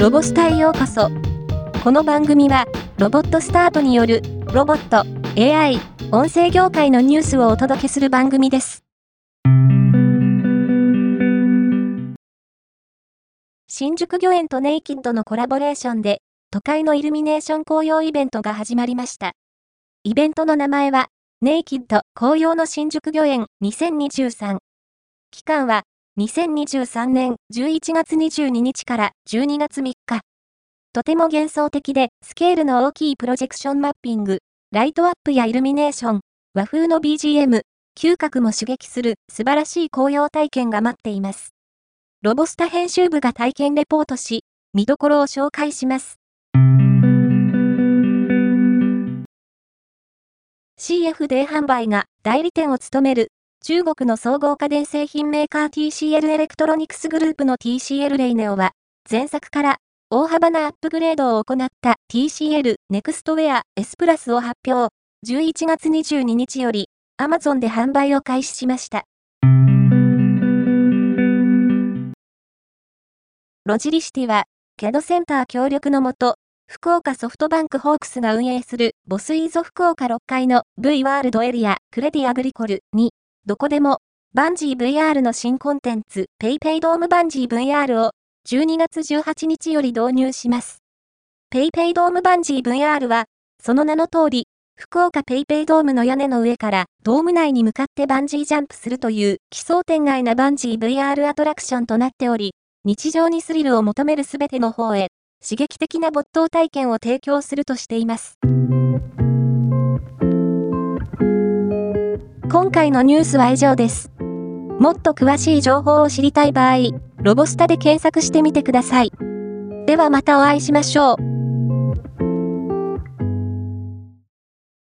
ロボスタへようこそ。この番組は、ロボットスタートによる、ロボット、AI、音声業界のニュースをお届けする番組です。新宿御苑とネイキッドのコラボレーションで、都会のイルミネーション紅葉イベントが始まりました。イベントの名前は、ネイキッド紅葉の新宿御苑2023。期間は2023年11月22日から12月3日。とても幻想的でスケールの大きいプロジェクションマッピング、ライトアップやイルミネーション、和風の BGM、嗅覚も刺激する素晴らしい紅葉体験が待っています。ロボスタ編集部が体験レポートし、見どころを紹介します。CFD 販売が代理店を務める中国の総合家電製品メーカー TCL エレクトロニクスグループの TCL レイネオは、前作から大幅なアップグレードを行った TCL ネクストウェア S プラスを発表。11月22日より Amazon で販売を開始しました。ロジリシティは、ケドセンター協力のもと、福岡ソフトバンクホークスが運営する BOSS E・ZO 福岡6階の V ワールドエリアクレディアグリコルにどこでも、バンジー VR の新コンテンツ、PayPay ドームバンジー VR を12月18日より導入します。PayPay ドームバンジー VR は、その名の通り、福岡 PayPay ドームの屋根の上からドーム内に向かってバンジージャンプするという奇想天外なバンジー VR アトラクションとなっており、日常にスリルを求めるすべての方へ、刺激的な没頭体験を提供するとしています。今回のニュースは以上です。もっと詳しい情報を知りたい場合、ロボスタで検索してみてください。ではまたお会いしましょう。